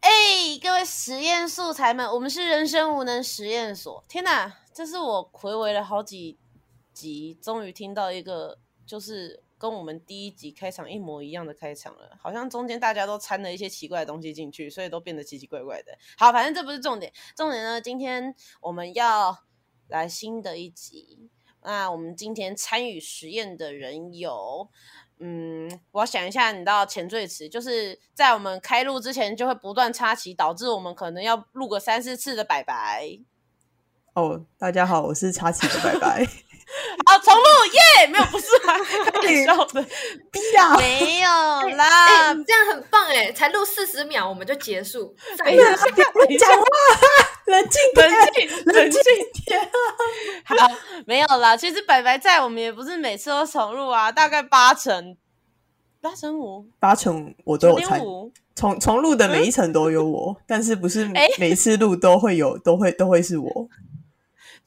哎，各位实验素材们，我们是人生无能实验所。天哪，这是我回味了好几集，终于听到一个就是跟我们第一集开场一模一样的开场了。好像中间大家都掺了一些奇怪的东西进去，所以都变得奇奇怪怪的。好，反正这不是重点，重点呢，今天我们要来新的一集。那我们今天参与实验的人有。嗯，我想一下，你知道前缀词，就是在我们开录之前就会不断插旗，导致我们可能要录个三四次的拜拜。哦，大家好，我是插旗的拜拜。好，重录耶！没有，不是开玩笑的，逼呀，没有啦，这样很棒哎，才录四十秒我们就结束。等一下，讲话，冷静，冷静，冷静点。好，没有啦。其实白白在，我们也不是每次都重录啊，大概八成，八成五，八成我都有参，重重录的每一层都有我，但是不是每次录都会有，都会都会是我。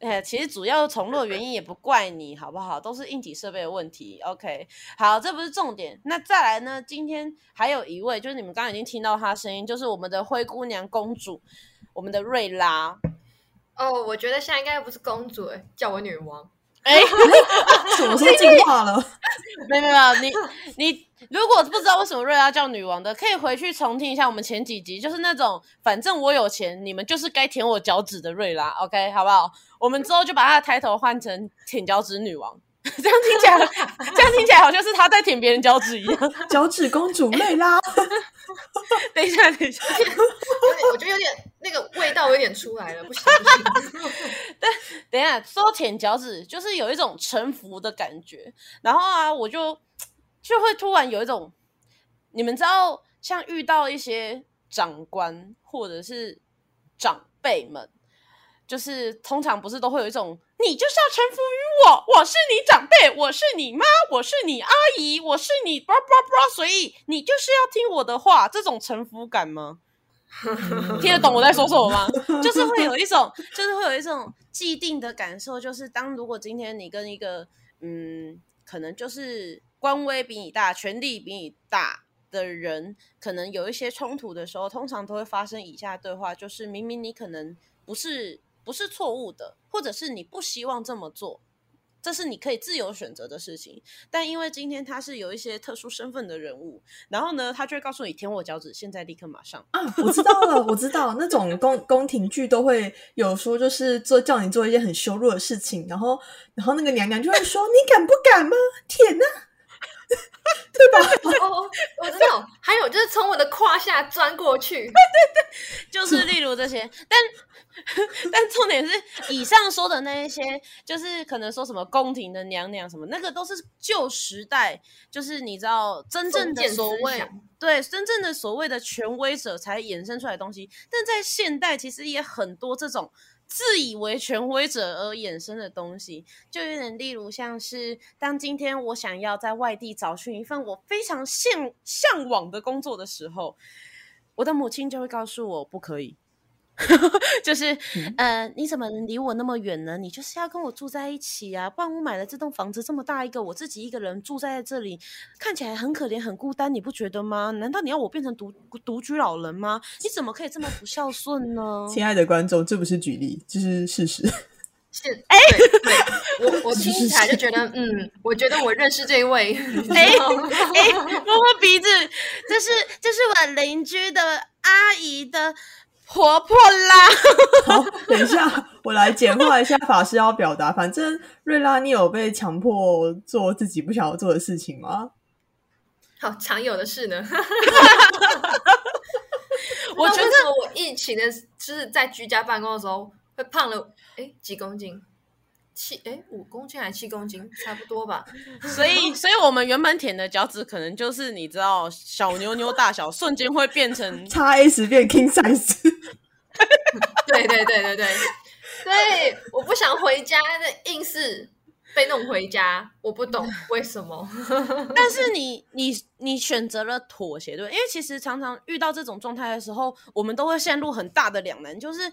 哎，其实主要重录原因也不怪你，好不好？都是硬体设备的问题。OK，好，这不是重点。那再来呢？今天还有一位，就是你们刚刚已经听到她声音，就是我们的灰姑娘公主，我们的瑞拉。哦，我觉得现在应该不是公主，哎，叫我女王。哎，什么时候进化了？没 有没有，你你如果不知道为什么瑞拉叫女王的，可以回去重听一下我们前几集，就是那种反正我有钱，你们就是该舔我脚趾的瑞拉。OK，好不好？我们之后就把她的抬头换成舔脚趾女王，这样听起来，这样听起来好像是他在舔别人脚趾一样。脚趾公主瑞拉，等一下，等一下，我觉得有点那个味道有点出来了，不行不行。但等一下，说舔脚趾就是有一种臣服的感觉，然后啊，我就就会突然有一种，你们知道，像遇到一些长官或者是长辈们。就是通常不是都会有一种，你就是要臣服于我，我是你长辈，我是你妈，我是你阿姨，我是你叭叭叭，所以你就是要听我的话，这种臣服感吗？听得懂我在说什么吗？就是会有一种，就是会有一种既定的感受，就是当如果今天你跟一个嗯，可能就是官威比你大、权力比你大的人，可能有一些冲突的时候，通常都会发生以下对话，就是明明你可能不是。不是错误的，或者是你不希望这么做，这是你可以自由选择的事情。但因为今天他是有一些特殊身份的人物，然后呢，他就会告诉你舔我脚趾，现在立刻马上啊！我知道了，我知道那种 宫宫廷剧都会有说，就是做叫你做一件很羞辱的事情，然后然后那个娘娘就会说：“你敢不敢吗？舔呢？” 对吧？哦，我知道。还有就是从我的胯下钻过去，对对对，就是例如这些。但 但重点是，以上说的那一些，就是可能说什么宫廷的娘娘什么，那个都是旧时代，就是你知道真正的所谓对真正的所谓的权威者才衍生出来的东西。但在现代，其实也很多这种。自以为权威者而衍生的东西，就有点例如像是，当今天我想要在外地找寻一份我非常向向往的工作的时候，我的母亲就会告诉我不可以。就是，呃，你怎么能离我那么远呢？你就是要跟我住在一起啊！不然我买了这栋房子这么大一个，我自己一个人住在这里，看起来很可怜、很孤单，你不觉得吗？难道你要我变成独独居老人吗？你怎么可以这么不孝顺呢？亲爱的观众，这不是举例，这是事实。是，哎，对 我我听起来就觉得，嗯，我觉得我认识这位，哎哎，摸摸鼻子，这是这是我邻居的阿姨的。活泼啦！好，等一下，我来简化一下法师要表达。反正瑞拉，你有被强迫做自己不想要做的事情吗？好，常有的事呢。我觉得我疫情的，就是在居家办公的时候，会胖了哎几公斤。七哎五公斤还是七公斤，差不多吧。所以，所以我们原本舔的脚趾，可能就是你知道小妞妞大小，瞬间会变成 叉 S 变 King size。对对对对对对，我不想回家，的硬是被弄回家，我不懂为什么。但是你你你选择了妥协，对，因为其实常常遇到这种状态的时候，我们都会陷入很大的两难，就是。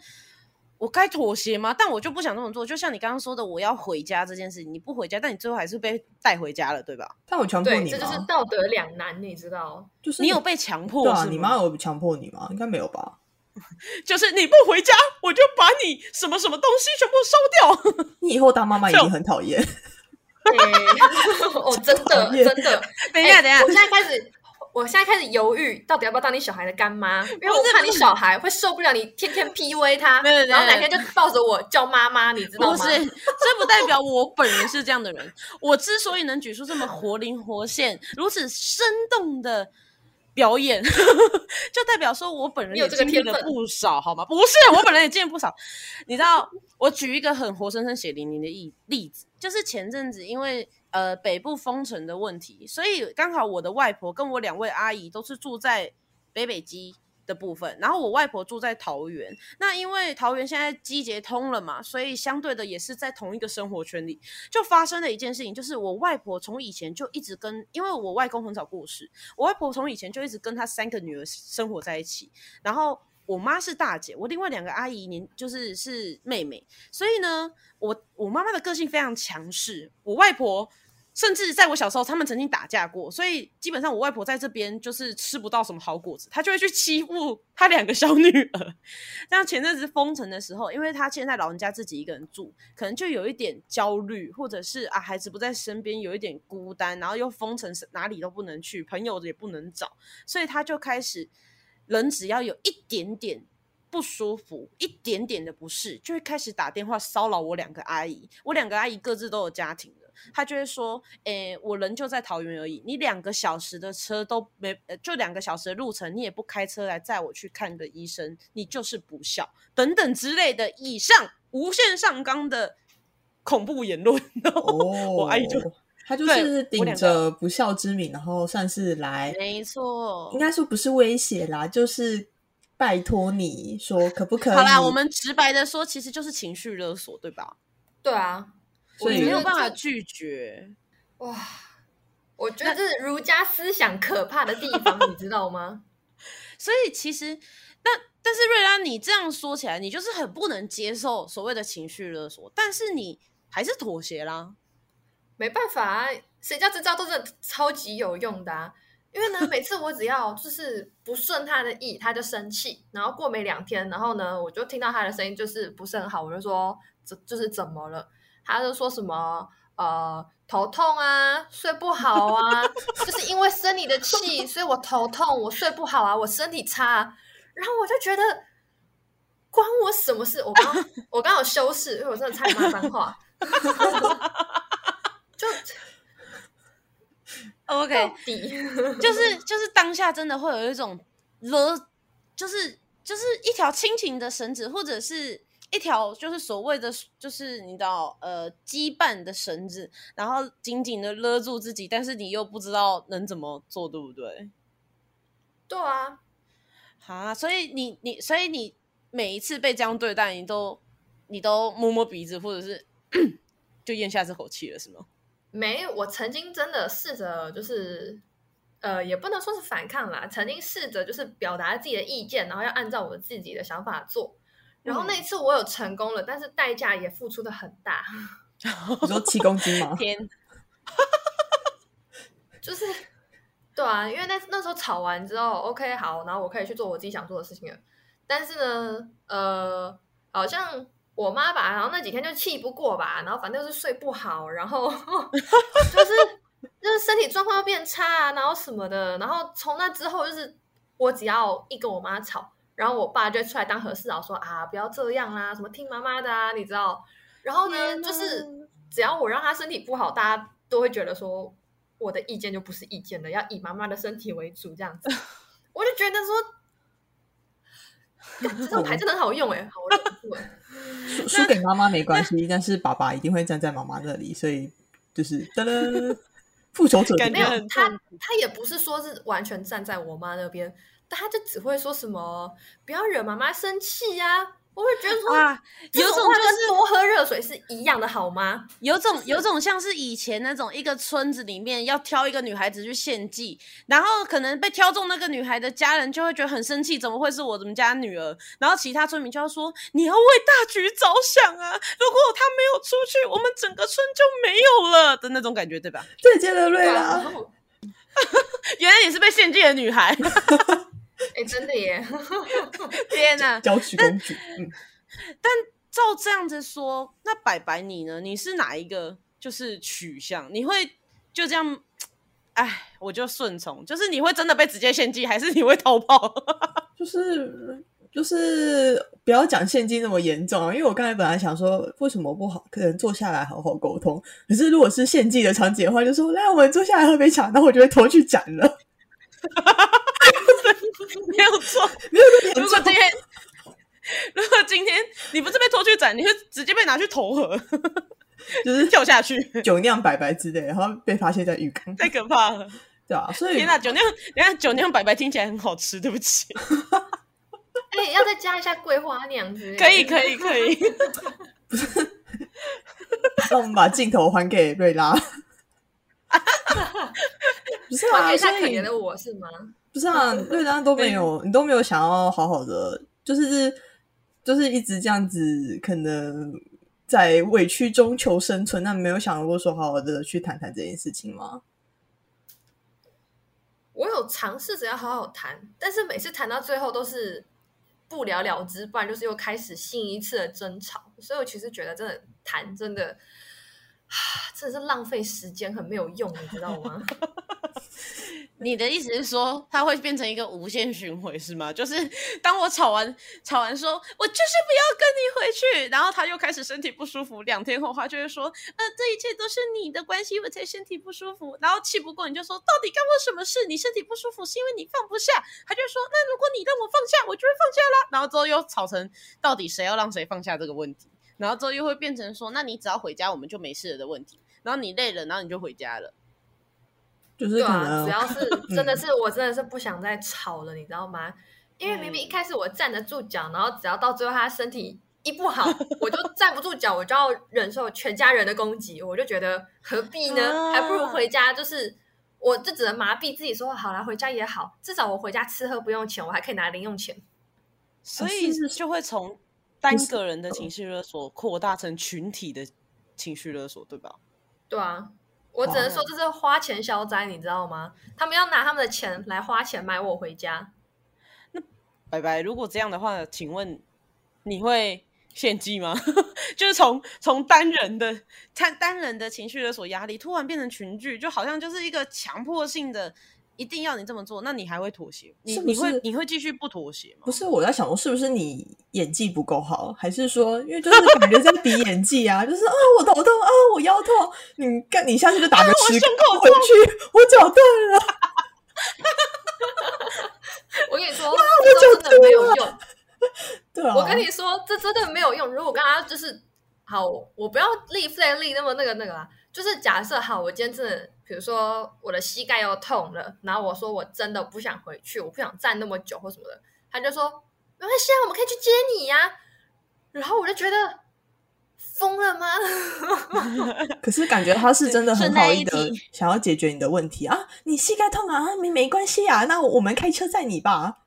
我该妥协吗？但我就不想这么做。就像你刚刚说的，我要回家这件事情，你不回家，但你最后还是被带回家了，对吧？但我强迫对，你这就是？道德两难，你知道？就是你有被强迫对啊？你妈有强迫你吗？应该没有吧？就是你不回家，我就把你什么什么东西全部烧掉。你以后当妈妈一定很讨厌。哎哦，真的 真的。等一下，哎等一下我，现在开始，我现在开始犹豫，到底要不要当你小孩的干妈？因为我怕你小孩会受不了你天天 PUA 他，没有没有然后哪天就抱着我叫妈妈，你知道吗？不是，这不代表我本人是这样的人。我之所以能举出这么活灵活现、如此生动的表演，就代表说我本人有也经历了不少，好吗？不是，我本人也经历不少。你知道，我举一个很活生生血淋淋的例例子，就是前阵子因为呃北部封城的问题，所以刚好我的外婆跟我两位阿姨都是住在北北基。的部分，然后我外婆住在桃园，那因为桃园现在机捷通了嘛，所以相对的也是在同一个生活圈里，就发生了一件事情，就是我外婆从以前就一直跟，因为我外公很早过世，我外婆从以前就一直跟她三个女儿生活在一起，然后我妈是大姐，我另外两个阿姨年就是是妹妹，所以呢，我我妈妈的个性非常强势，我外婆。甚至在我小时候，他们曾经打架过，所以基本上我外婆在这边就是吃不到什么好果子，她就会去欺负她两个小女儿。像前阵子封城的时候，因为她现在老人家自己一个人住，可能就有一点焦虑，或者是啊孩子不在身边，有一点孤单，然后又封城，哪里都不能去，朋友也不能找，所以她就开始人只要有一点点。不舒服，一点点的不适，就会开始打电话骚扰我两个阿姨。我两个阿姨各自都有家庭了，她就会说：“诶、我人就在桃园而已，你两个小时的车都没，呃，就两个小时的路程，你也不开车来载我去看个医生，你就是不孝，等等之类的，以上无限上纲的恐怖言论。然后哦，我阿姨就他就是顶着不孝之名，然后算是来，没错应，该说不是威胁啦，就是拜托你说可不可以？好啦，我们直白的说，其实就是情绪勒索，对吧？对啊，所以没有办法拒绝。哇，我觉得这是儒家思想可怕的地方，你知道吗？所以其实，但但是瑞拉，你这样说起来，你就是很不能接受所谓的情绪勒索，但是你还是妥协啦。没办法啊，谁叫这招都是超级有用的啊！因为呢，每次我只要就是不顺他的意，他就生气，然后过没两天，然后呢，我就听到他的声音就是不是很好，我就说这就是怎么了？他就说什么呃头痛啊，睡不好啊，就是因为生你的气，所以我头痛，我睡不好啊，我身体差啊、然后我就觉得关我什么事？我刚 我刚有修饰，因为我真的差点骂脏话。就 OK，就是就是当下真的会有一种勒，就是就是一条亲情的绳子，或者是一条就是所谓的就是你知道呃羁绊的绳子，然后紧紧的勒住自己，但是你又不知道能怎么做，对不对？对啊，啊，所以你你所以你每一次被这样对待，你都你都摸摸鼻子，或者是 就咽下这口气了，是吗？没，我曾经真的试着就是。呃，也不能说是反抗啦，曾经试着就是表达自己的意见，然后要按照我自己的想法做。然后那一次我有成功了，但是代价也付出的很大，你说七公斤吗？天，就是对啊，因为那那时候吵完之后，OK 好，然后我可以去做我自己想做的事情了。但是呢，呃，好像我妈吧，然后那几天就气不过吧，然后反正就是睡不好，然后 就是就是身体状况又变差啊，然后什么的。然后从那之后，就是我只要一跟我妈吵，然后我爸就出来当和事佬说啊，不要这样啦，什么听妈妈的啊，你知道。然后呢，就是只要我让他身体不好，大家都会觉得说我的意见就不是意见了，要以妈妈的身体为主这样子。我就觉得说，干这张牌真的很好用哎、好我忍不住哎。输输给妈妈没关系，但是爸爸一定会站在妈妈那里，所以就是噔噔，复仇者感觉没有他，他也不是说是完全站在我妈那边，但他就只会说什么不要惹妈妈生气呀、我会觉得说，啊，有种就是多喝热水是一样的好吗？有种有种像是以前那种一个村子里面要挑一个女孩子去献祭，然后可能被挑中那个女孩的家人就会觉得很生气，怎么会是我们家女儿？然后其他村民就要说你要为大局着想啊，如果她没有出去，我们整个村就没有了的那种感觉，对吧？再见了，瑞拉 原来你是被献祭的女孩，哎，真的耶，天哪！娇妻公主，嗯，照这样子说，那白白你呢？你是哪一个就是取向？你会就这样？哎，我就顺从，就是你会真的被直接献祭，还是你会逃跑？就是就是不要讲献祭那么严重啊，因为我刚才本来想说为什么不好，可能坐下来好好沟通。可是如果是献祭的场景的话，就说来我们坐下来喝杯茶，那我就会偷去斩了。没有错。如果今天，如果今天你不是被拖去斩，你是直接被拿去投河，就是 跳下去，酒酿白白之类，然后被发现在浴缸，太可怕了！对啊，所以天哪，酒酿，等一下酒酿白白听起来很好吃，对不起。哎，要再加一下桂花酿子，可以。可以，可以，不是。让我们把镜头还给瑞拉。不是啊，还给所以他可怜的我是吗？不是啊，瑞拉都没有，你都没有想要好好的，就是就是一直这样子，可能在委屈中求生存，那没有想过说好好的去谈谈这件事情吗？我有尝试着要好好谈，但是每次谈到最后都是不了了之，不然就是又开始新一次的争吵。所以我其实觉得，真的谈真的，啊，真的是浪费时间，很没有用，你知道吗？你的意思是说，它会变成一个无限循环是吗？就是当我吵完吵完说，我就是不要跟你回去，然后他又开始身体不舒服，两天后他就会说，呃，这一切都是你的关系，我才身体不舒服。然后气不过你就说，到底干我什么事？你身体不舒服是因为你放不下。他就说，那如果你让我放下，我就会放下啦。然后之后又吵成到底谁要让谁放下这个问题，然后之后又会变成说，那你只要回家，我们就没事了的问题。然后你累了，然后你就回家了。就是对啊，只要是 真的是我真的是不想再吵了，你知道吗？因为明明一开始我站得住脚，然后只要到最后他身体一不好，我就站不住脚，我就要忍受全家人的攻击，我就觉得何必呢？啊还不如回家，就是我就只能麻痹自己说，好啦，回家也好，至少我回家吃喝不用钱，我还可以拿零用钱。所以是就会从单个人的情绪勒索扩大成群体的情绪勒索，对吧？对啊，我只能说这是花钱消灾，你知道吗？他们要拿他们的钱来花钱买我回家。那拜拜。如果这样的话，请问你会献祭吗？就是从从单人的单单人的情绪勒索压力，突然变成群聚，就好像就是一个强迫性的，一定要你这么做，那你还会妥协？你是不是你会你会继续不妥协吗？不是我在想说，是不是你演技不够好，还是说，因为就是感觉在比演技啊，就是啊我头痛啊我腰痛，你干你下去就打个我十胸口回去，我脚断了，我跟你说，这都真的没有用。对啊，我跟你说，这真的没有用。如果跟他就是好，我不要立 flag 立那么那个那个啊，就是假设好，我今天真的，比如说我的膝盖又痛了，然后我说我真的不想回去，我不想站那么久或什么的，他就说没关系啊，我们可以去接你呀、然后我就觉得疯了吗？可是感觉他是真的很好意的想要解决你的问题啊，你膝盖痛啊，没没关系啊，那我们开车载你吧，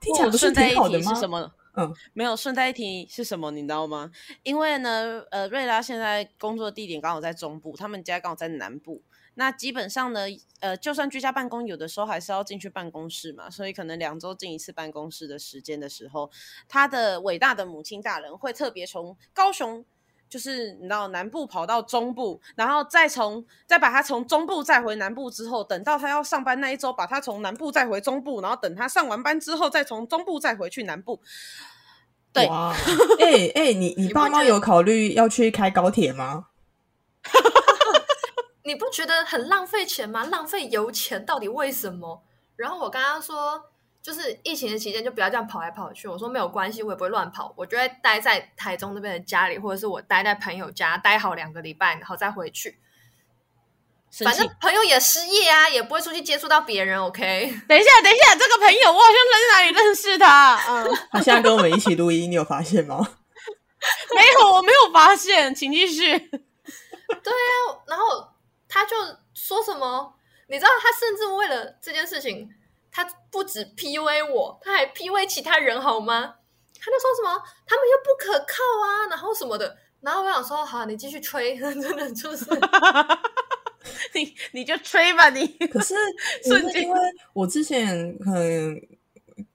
听起来不是挺好的吗？提是什么？嗯，没有顺带一提是什么，你知道吗？因为呢，呃，瑞拉现在工作地点刚好在中部，他们家刚好在南部。那基本上呢，呃，就算居家办公，有的时候还是要进去办公室嘛，所以可能两周进一次办公室的时间的时候，他的伟大的母亲大人会特别从高雄。就是你知道南部跑到中部，然后再从再把他从中部再回南部之后，等到他要上班那一周，把他从南部再回中部，然后等他上完班之后，再从中部再回去南部。对，哇，哎哎、你你爸妈有考虑要去开高铁吗？你不觉得很浪费钱吗？浪费油钱，到底为什么？然后我刚刚说，就是疫情的期间就不要这样跑来跑去。我说没有关系，我也不会乱跑，我就会待在台中那边的家里，或者是我待在朋友家待好两个礼拜，然后再回去。反正。朋友也失业啊，也不会出去接触到别人。OK，等一下，等一下，这个朋友我好像在哪里认识他。嗯，他现在跟我们一起录音，你有发现吗？没有，我没有发现，请继续。对啊然后他就说什么，你知道，他甚至为了这件事情，他不止 PUA 我，他还 PUA 其他人，好吗？他就说什么他们又不可靠啊，然后什么的。然后我想说，好，你继续吹，真的就是 你你就吹吧，你。可 是瞬间可是因为我之前可能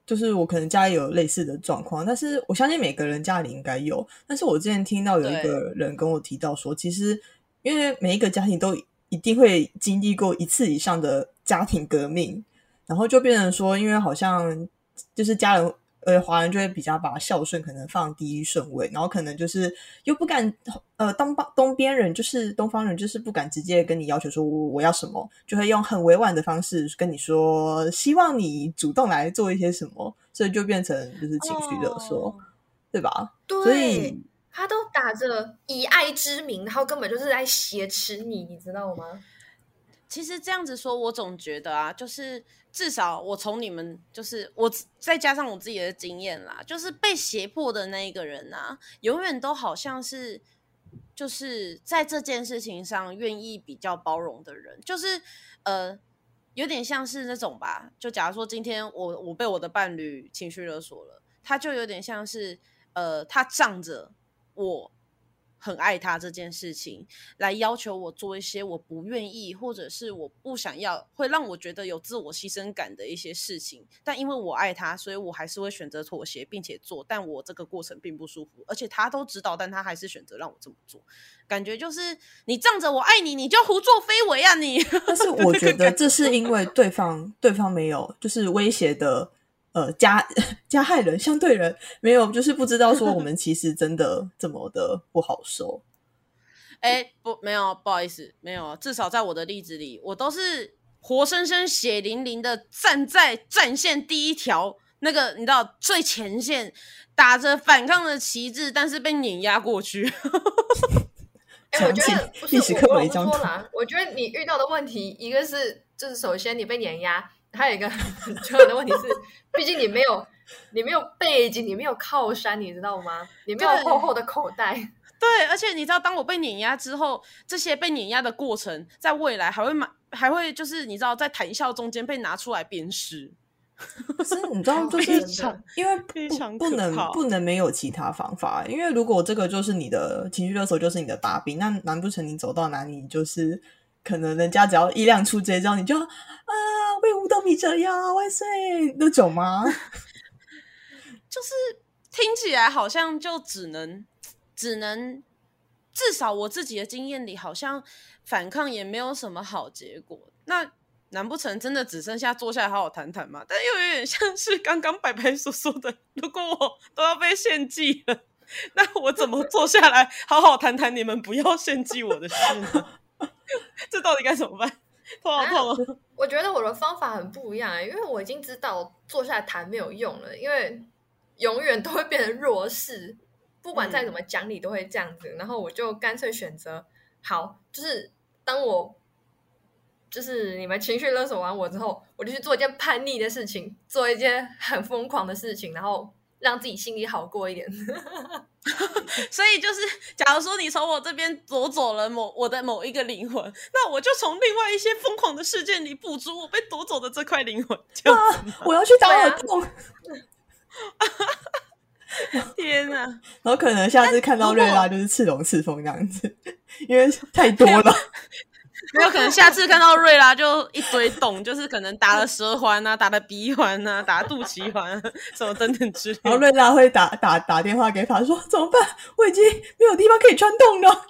就是我可能家里有类似的状况，但是我相信每个人家里应该有。但是我之前听到有一个人跟我提到说，其实因为每一个家庭都一定会经历过一次以上的家庭革命，然后就变成说，因为好像就是家人。呃，华人就会比较把孝顺可能放第一顺位，然后可能就是又不敢，呃，东方东边人就是东方人，就是不敢直接跟你要求说我我要什么，就会用很委婉的方式跟你说，希望你主动来做一些什么，所以就变成就是情绪勒索，哦对吧？对，所以他都打着以爱之名，然后根本就是在挟持你，你知道吗？其实这样子说，我总觉得啊，就是至少我从你们，就是我再加上我自己的经验啦，就是被胁迫的那一个人啊，永远都好像是就是在这件事情上愿意比较包容的人，就是呃，有点像是那种吧。就假如说今天我我被我的伴侣情绪勒索了，他就有点像是呃，他仗着我。很爱他这件事情，来要求我做一些我不愿意或者是我不想要，会让我觉得有自我牺牲感的一些事情。但因为我爱他，所以我还是会选择妥协，并且做。但我这个过程并不舒服，而且他都知道，但他还是选择让我这么做。感觉就是你仗着我爱你，你就胡作非为啊你！但是我觉得这是因为对方对方没有就是威胁的呃加 加害人相对人没有就是不知道说我们其实真的这么的不好受。哎，不，没有，不好意思，没有。至少在我的例子里，我都是活生生、血淋淋的站在战线第一条，那个你知道最前线，打着反抗的旗帜，但是被碾压过去。哎、我觉详得不是细历史课我我不本一张图说啦，我觉得你遇到的问题，一个是就是首先你被碾压，还有一个 很重要的问题是，毕竟你没有你没有背景，你没有靠山，你知道吗？你没有厚厚的口袋。对，而且你知道，当我被碾压之后，这些被碾压的过程，在未来还会买，还会就是你知道，在谈笑中间被拿出来鞭尸。可是你知道，就非是常因为不非常不能不能没有其他方法，因为如果这个就是你的情绪勒索，就是你的把柄，那难不成你走到哪里就是可能人家只要一亮出这招，你就啊为五斗米折腰万岁那种吗？就是听起来好像就只能只能，至少我自己的经验里，好像反抗也没有什么好结果。那难不成真的只剩下坐下来好好谈谈吗？但又有点像是刚刚白白所说的，如果我都要被献祭了，那我怎么坐下来好好谈谈你们不要献祭我的事呢？这到底该怎么办？头好痛哦！我觉得我的方法很不一样、欸，因为我已经知道坐下来谈没有用了，因为永远都会变成弱势，不管再怎么讲理都会这样子。然后我就干脆选择好，就是当我就是你们情绪勒索完我之后，我就去做一件叛逆的事情，做一件很疯狂的事情，然后让自己心里好过一点。所以就是，假如说你从我这边夺走了某我的某一个灵魂，那我就从另外一些疯狂的事件里补足我被夺走的这块灵魂。这样子吗，我要去打耳洞，天哪！然后可能下次看到瑞拉就是刺龙刺凤这样子，因为太多了。没有可能下次看到瑞拉就一堆洞，就是可能打了舌环啊，打了鼻环啊，打了肚脐环、啊，什么等等之类。然后瑞拉会打打打电话给法说怎么办？我已经没有地方可以穿洞了。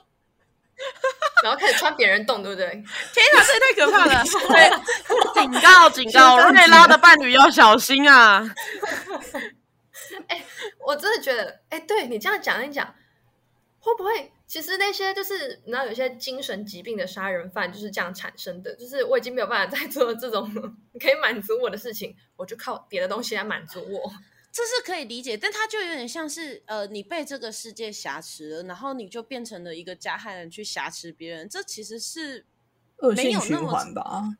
然后开始穿别人洞，对不对？天哪，这也太可怕了！对，警告警告，瑞拉的伴侣要小心啊！我真的觉得，哎，对你这样讲一讲，会不会其实那些就是你知道有些精神疾病的杀人犯就是这样产生的？就是我已经没有办法再做这种 可以满足我的事情，我就靠别的东西来满足我。这是可以理解，但他就有点像是呃，你被这个世界挟持了，然后你就变成了一个加害人去挟持别人，这其实是恶性循没有那么环吧。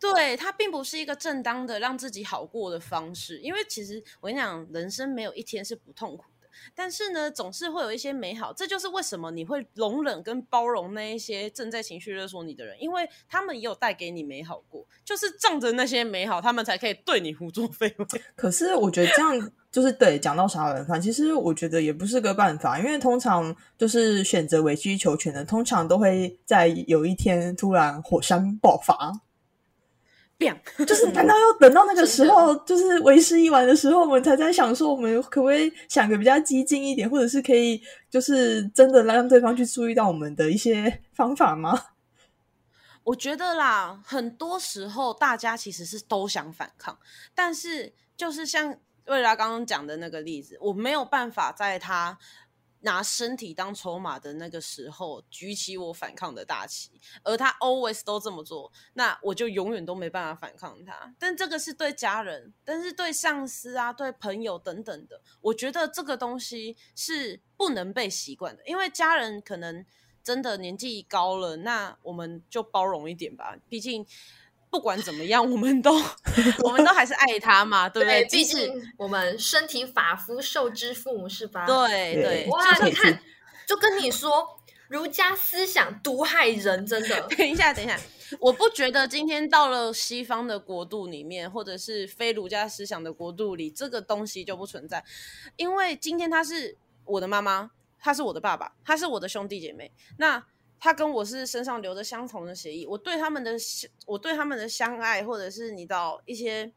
对，它并不是一个正当的让自己好过的方式，因为其实我跟你讲，人生没有一天是不痛苦的，但是呢，总是会有一些美好，这就是为什么你会容忍跟包容那一些正在情绪勒索你的人，因为他们也有带给你美好过，就是仗着那些美好，他们才可以对你胡作非为。可是我觉得这样就是对讲到杀人犯，其实我觉得也不是个办法，因为通常就是选择委曲求全的，通常都会在有一天突然火山爆发。就是 难道要等到那个时候，就是为时已晚的时候，我们才在想说，我们可不可以想个比较激进一点，或者是可以就是真的让对方去注意到我们的一些方法吗？我觉得啦，很多时候大家其实是都想反抗，但是就是像瑞拉刚刚讲的那个例子，我没有办法在他拿身体当筹码的那个时候举起我反抗的大旗，而他 always 都这么做，那我就永远都没办法反抗他。但这个是对家人，但是对上司啊、对朋友等等的，我觉得这个东西是不能被习惯的，因为家人可能。真的年纪高了，那我们就包容一点吧。毕竟不管怎么样，我们都 我们都还是爱他嘛，对不对？毕即使竟我们身体发肤受之父母是吧？对对对，哇，你看，就跟你说，儒家思想毒害人，真的。等一下，等一下，我不觉得今天到了西方的国度里面，或者是非儒家思想的国度里，这个东西就不存在，因为今天他是我的妈妈。他是我的爸爸，他是我的兄弟姐妹。那他跟我是身上留着相同的协议，我对他们的我对他们的相爱，或者是你到一些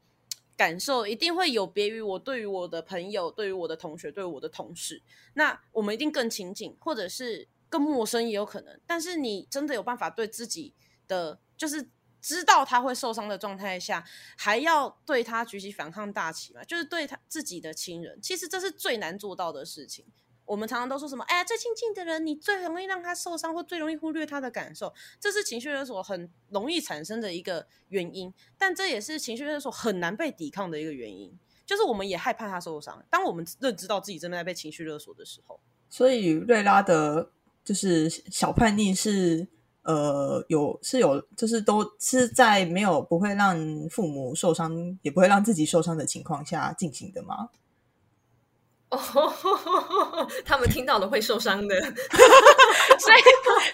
感受，一定会有别于我对于我的朋友、对于我的同学、对于我的同事。那我们一定更亲近，或者是更陌生也有可能。但是你真的有办法对自己的，就是知道他会受伤的状态下，还要对他举起反抗大旗嘛？就是对他自己的亲人，其实这是最难做到的事情。我们常常都说什么？哎呀，最亲近的人，你最容易让他受伤，或最容易忽略他的感受，这是情绪勒索很容易产生的一个原因。但这也是情绪勒索很难被抵抗的一个原因，就是我们也害怕他受伤。当我们认知到自己正在被情绪勒索的时候，所以瑞拉的就是小叛逆是呃有是有，就是都是在没有不会让父母受伤，也不会让自己受伤的情况下进行的吗？哦，他们听到了会受伤的，所以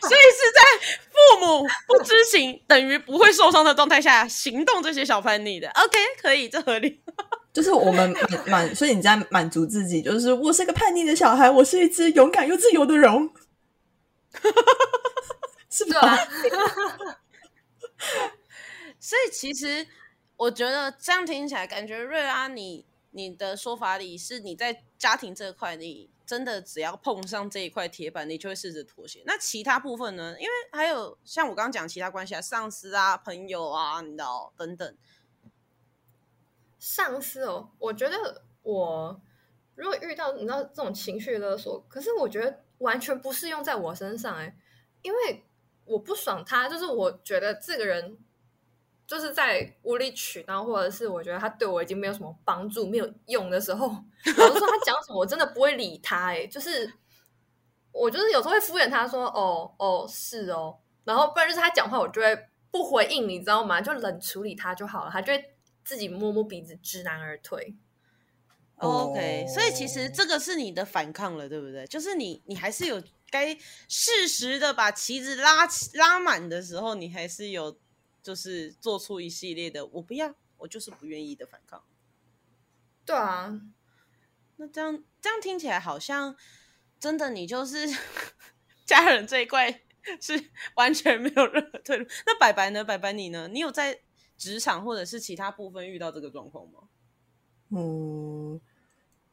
所以是在父母不知情等于不会受伤的状态下行动这些小叛逆的。OK，可以，这合理。就是我们满满，所以你在满足自己，就是我是个叛逆的小孩，我是一只勇敢又自由的龙，是对吧？啊，所以其实我觉得这样听起来，感觉瑞拉你你的说法里是你在家庭这块，你真的只要碰上这一块铁板，你就会试着妥协。那其他部分呢？因为还有像我刚刚讲其他关系啊，上司啊、朋友啊，你知道等等。上司哦，我觉得我如果遇到你知道这种情绪勒索，可是我觉得完全不适用在我身上哎，因为我不爽他，就是我觉得这个人就是在无理取闹，或者是我觉得他对我已经没有什么帮助、没有用的时候，我就说他讲什么我真的不会理他哎，就是我就是有时候会敷衍他说哦哦是哦，然后不然就是他讲话我就会不回应，你知道吗？就冷处理他就好了，他就会。自己摸摸鼻子，知难而退。OK，、哦所以其实这个是你的反抗了，对不对？就是你，你还是有该适时的把旗子拉起拉满的时候，你还是有就是做出一系列的我不要，我就是不愿意的反抗。对啊，那这样这样听起来好像真的你就是 家人这一块是完全没有任何退路。那白白呢？白白你呢？你有在职场或者是其他部分遇到这个状况吗？嗯，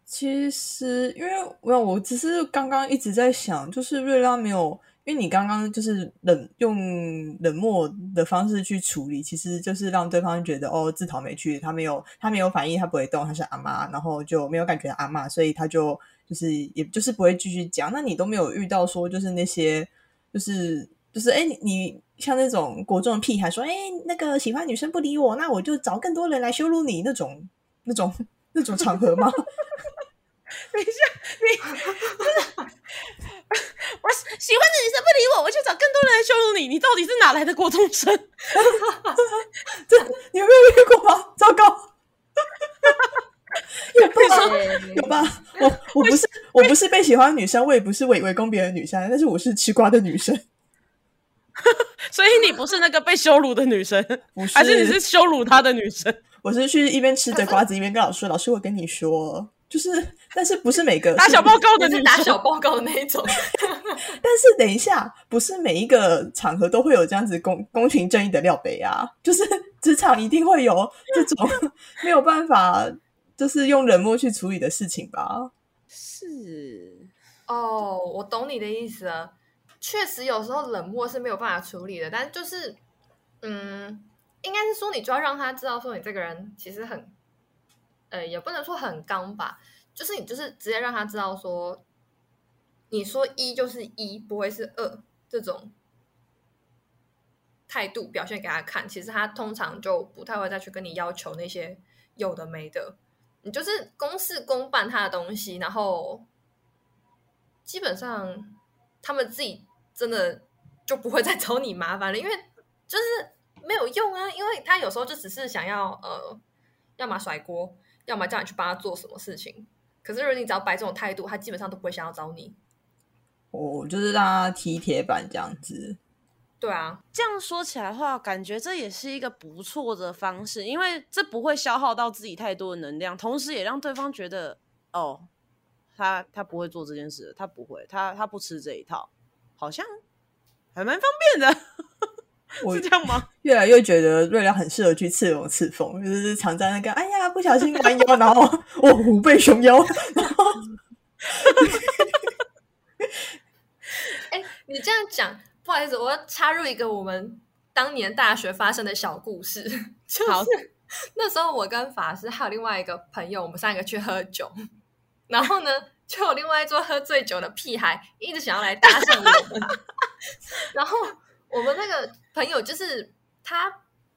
其实因为没有，我只是刚刚一直在想，就是瑞拉没有，因为你刚刚就是冷用冷漠的方式去处理，其实就是让对方觉得哦自讨没趣，他没有他没有反应，他不会动，他是阿妈，然后就没有感觉阿妈，所以他就就是也就是不会继续讲。那你都没有遇到说就是那些就是就是哎你你像那种国中的屁孩说哎那个喜欢女生不理我，那我就找更多人来羞辱你那种。那种 那种场合吗？等一下，你 我喜欢的女生不理我，我去找更多人来羞辱你。你到底是哪来的国中生？这你有没有遇过吗？糟糕，有吧？有吧？我我不是我不是被喜欢的女生，我也不是围围攻别人的女生，但是我是吃瓜的女生。所以你不是那个被羞辱的女生，不是还是你是羞辱她的女生？我是去一边吃着瓜子一边跟老师说：“老师，我跟你说，就是，但是不是每个打小报告的你是打，小报告的那一种。但是等一下，不是每一个场合都会有这样子公公平正义的廖北啊，就是 职场一定会有这种没有办法，就是用冷漠去处理的事情吧。是哦，我懂你的意思了。确实，有时候冷漠是没有办法处理的，但就是，嗯，应该是说你就要让他知道，说你这个人其实很，呃，也不能说很刚吧，就是你就是直接让他知道说，你说一就是一，不会是二这种态度表现给他看，其实他通常就不太会再去跟你要求那些有的没的，你就是公事公办他的东西，然后基本上他们自己真的就不会再找你麻烦了，因为就是没有用啊，因为他有时候就只是想要呃，要么甩锅，要么叫你去帮他做什么事情。可是如果你只要摆这种态度，他基本上都不会想要找你。哦就是让他踢铁板这样子。对啊，这样说起来的话，感觉这也是一个不错的方式，因为这不会消耗到自己太多的能量，同时也让对方觉得哦，他他不会做这件事，他不会，他他不吃这一套，好像还蛮方便的，我是这样吗？越来越觉得瑞良很适合去刺龙刺凤，就是常在那个哎呀不小心弯腰，然后 我虎背熊腰，然后 哎，你这样讲，不好意思，我要插入一个我们当年大学发生的小故事，就好是那时候我跟法师还有另外一个朋友，我们三个去喝酒，然后呢，就有另外一桌喝醉酒的屁孩一直想要来搭讪我们，然后我们那个朋友就是他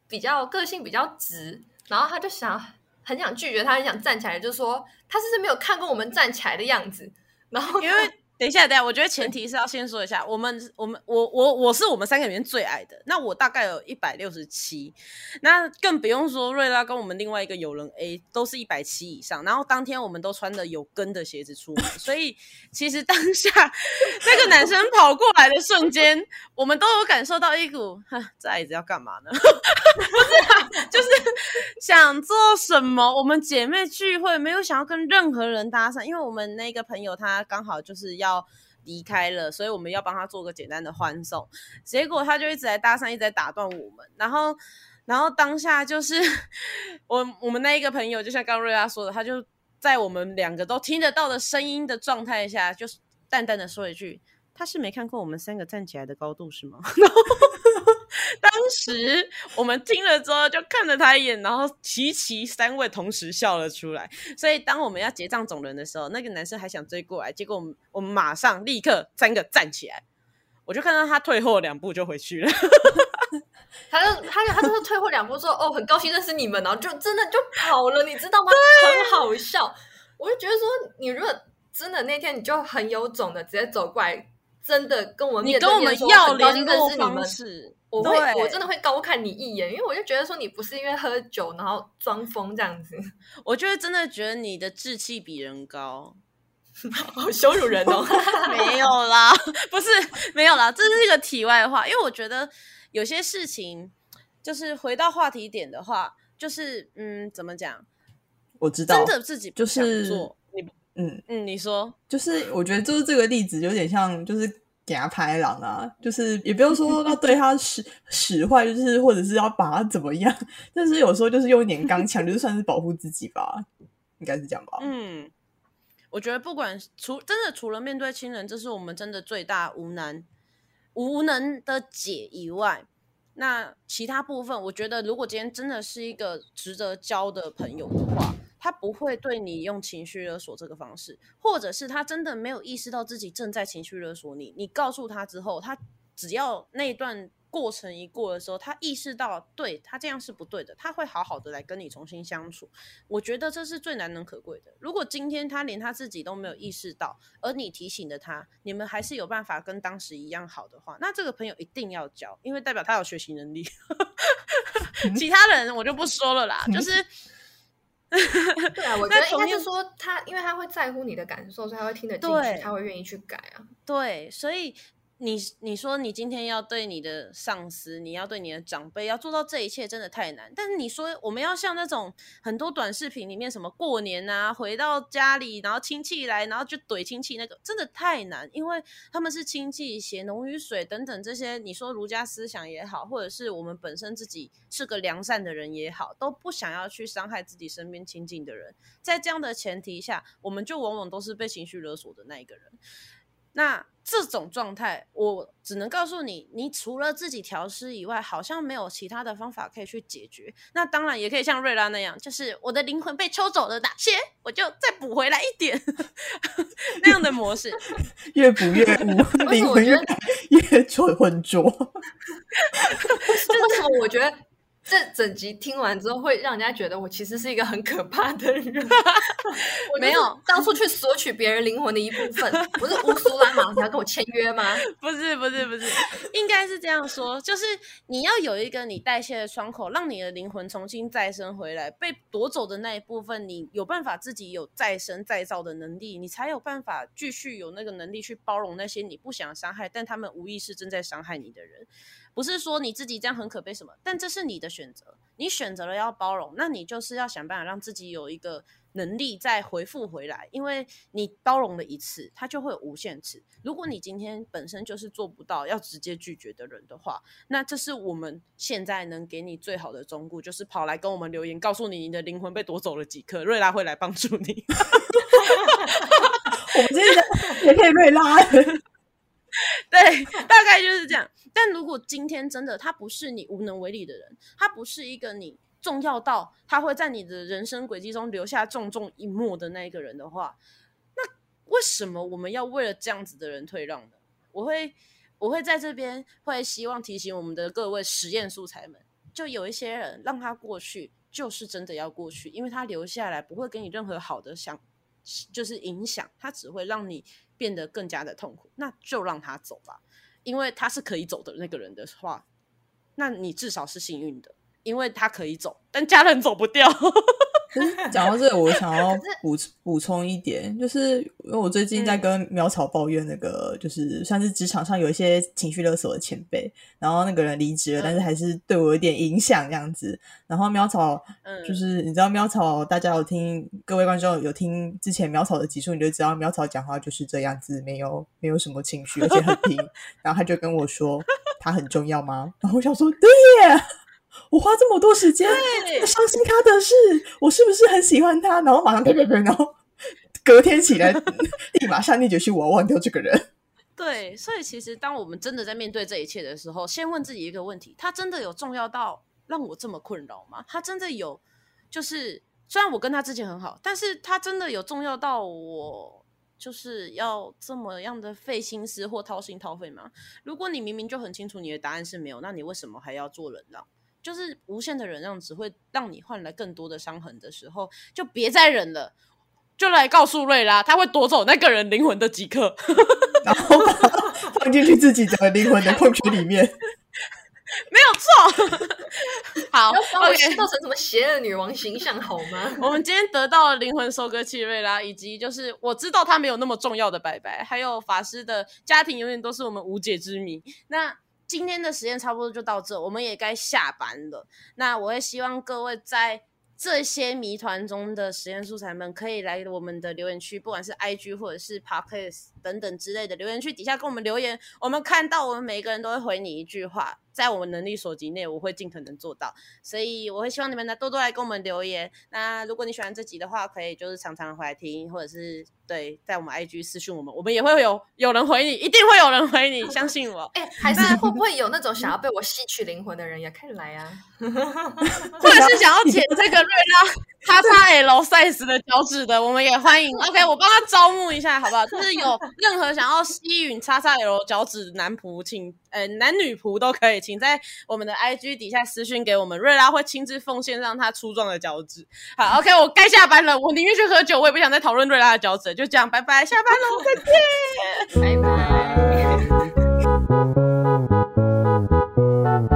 比较个性比较直，然后他就想很想拒绝他，很想站起来，就说他是不是没有看过我们站起来的样子，然后因为等一下，等一下，我觉得前提是要先说一下，我们我们我我我是我们三个里面最矮的，那我大概有一百六十七，那更不用说瑞拉跟我们另外一个友人 A 都是一百七以上，然后当天我们都穿的有跟的鞋子出门，所以其实当下 那个男生跑过来的瞬间，我们都有感受到一股，哈，这矮子要干嘛呢？不是啊，就是想做什么？我们姐妹聚会没有想要跟任何人搭讪，因为我们那个朋友他刚好就是要要离开了，所以我们要帮他做个简单的欢送。结果他就一直在搭讪，一直在打断我们，然后。然后当下就是 我我们那一个朋友，就像刚瑞拉说的，他就在我们两个都听得到的声音的状态下，就淡淡的说一句：“他是没看过我们三个站起来的高度是吗？” 当时我们听了之后，就看了他一眼，然后齐齐三位同时笑了出来。所以当我们要结账总人的时候，那个男生还想追过来，结果我们我们马上立刻三个站起来，我就看到他退后两步就回去了。他就他就他就是退后两步说：“哦，很高兴认识你们。”然后就真的就跑了，你知道吗？很好笑。我就觉得说，你如果真的那天你就很有种的直接走过来，真的跟我你跟我们要联络方式，我会我真的会高看你一眼，因为我就觉得说你不是因为喝酒然后装疯这样子，我就会真的觉得你的志气比人高。好羞辱人哦。没有啦，不是没有啦，这是一个题外话，因为我觉得有些事情，就是回到话题点的话，就是嗯，怎么讲，我知道真，的自己不想就是做，你嗯，嗯，你说，就是我觉得就是这个例子有点像，就是给他拍狼啊，就是也不用说要对他使 使坏，就是或者是要把他怎么样，但是有时候就是用一点刚强，就是算是保护自己吧，应该是这样吧。嗯，我觉得不管除真的除了面对亲人，这是我们真的最大无能无能的解以外，那其他部分，我觉得如果今天真的是一个值得交的朋友的话，他不会对你用情绪勒索这个方式，或者是他真的没有意识到自己正在情绪勒索你，你告诉他之后，他只要那一段过程一过的时候，他意识到对他这样是不对的，他会好好的来跟你重新相处。我觉得这是最难能可贵的。如果今天他连他自己都没有意识到，而你提醒了他，你们还是有办法跟当时一样好的话，那这个朋友一定要交，因为代表他有学习能力。其他人我就不说了啦，就是。对啊，我觉得应该是说他，因为他会在乎你的感受，所以他会听得进去，他会愿意去改啊。对，所以。你你说你今天要对你的上司，你要对你的长辈，要做到这一切，真的太难。但是你说我们要像那种很多短视频里面什么过年啊，回到家里，然后亲戚来，然后就怼亲戚，那个真的太难，因为他们是亲戚，血浓于水等等这些。你说儒家思想也好，或者是我们本身自己是个良善的人也好，都不想要去伤害自己身边亲近的人。在这样的前提下，我们就往往都是被情绪勒索的那一个人。那这种状态，我只能告诉你，你除了自己调试以外，好像没有其他的方法可以去解决。那当然也可以像瑞拉那样，就是我的灵魂被抽走了哪些，我就再补回来一点 那样的模式，越补越 污，灵魂越越浊浑浊。这为什么？我觉得。这整集听完之后，会让人家觉得我其实是一个很可怕的人。没有到处去索取别人灵魂的一部分，不是乌苏拉吗？你要跟我签约吗？不是，不是，不是，应该是这样说，就是你要有一个你代谢的窗口，让你的灵魂重新再生回来。被夺走的那一部分，你有办法自己有再生再造的能力，你才有办法继续有那个能力去包容那些你不想伤害，但他们无意识正在伤害你的人。不是说你自己这样很可悲什么，但这是你的选择，你选择了要包容，那你就是要想办法让自己有一个能力再回复回来，因为你包容了一次，它就会有无限次。如果你今天本身就是做不到要直接拒绝的人的话，那这是我们现在能给你最好的忠告，就是跑来跟我们留言，告诉你你的灵魂被夺走了几颗，瑞拉会来帮助你。我们这边也可以瑞拉。对，大概就是这样。但如果今天真的他不是你无能为力的人，他不是一个你重要到他会在你的人生轨迹中留下重重一幕的那一个人的话，那为什么我们要为了这样子的人退让呢？我会，我会在这边会希望提醒我们的各位实验素材们，就有一些人让他过去，就是真的要过去，因为他留下来不会给你任何好的想，就是影响，他只会让你。变得更加的痛苦，那就让他走吧，因为他是可以走的那个人的话，那你至少是幸运的，因为他可以走，但家人走不掉。讲到这，我想要补补充一点，就是因为我最近在跟苗草抱怨那个，就是算是职场上有一些情绪勒索的前辈，然后那个人离职了，但是还是对我有点影响这样子。然后苗草，就是你知道苗草，大家有听各位观众有听之前苗草的集数，你就知道苗草讲话就是这样子，没有没有什么情绪，而且很平。然后他就跟我说，他很重要吗？然后我想说，对耶。我花这么多时间伤心他的事，我是不是很喜欢他？然后马上呸呸呸，然后隔天起来 立马下定决心，我要忘掉这个人。对，所以其实当我们真的在面对这一切的时候，先问自己一个问题：他真的有重要到让我这么困扰吗？他真的有，就是虽然我跟他之前很好，但是他真的有重要到我就是要这么样的费心思或掏心掏肺吗？如果你明明就很清楚你的答案是没有，那你为什么还要做忍让？就是无限的忍让，只会让你换来更多的伤痕的时候，就别再忍了，就来告诉瑞拉，他会夺走那个人灵魂的即刻，然后放进去自己的灵魂的矿区里面，没有错。好，要把我塑造成什么邪恶女王形象好吗？我们今天得到了灵魂收割器瑞拉，以及就是我知道他没有那么重要的白白，还有法师的家庭永远都是我们无解之谜。那。今天的实验差不多就到这，我们也该下班了。那我也希望各位在这些谜团中的实验素材们，可以来我们的留言区，不管是 IG 或者是 Podcast 等等之类的留言区底下跟我们留言。我们看到，我们每个人都会回你一句话。在我们能力所及内，我会尽可能做到，所以我会希望你们呢多多来跟我们留言。那如果你喜欢这集的话，可以就是常常回来听，或者是对在我们 IG 私讯我们，我们也会有有人回你，一定会有人回你，相信我。哎，还是会不会有那种想要被我吸取灵魂的人也可以来啊？或者是想要剪这个瑞拉，叉叉 L size 的脚趾的，我们也欢迎。OK，我帮他招募一下，好不好？就是有任何想要吸引叉叉 L 脚趾男仆，请呃男女仆都可以，请在我们的 IG 底下私讯给我们，瑞拉会亲自奉献让他粗壮的脚趾。好，OK，我该下班了，我宁愿去喝酒，我也不想再讨论瑞拉的脚趾，就这样，拜拜，下班了，再见。拜拜。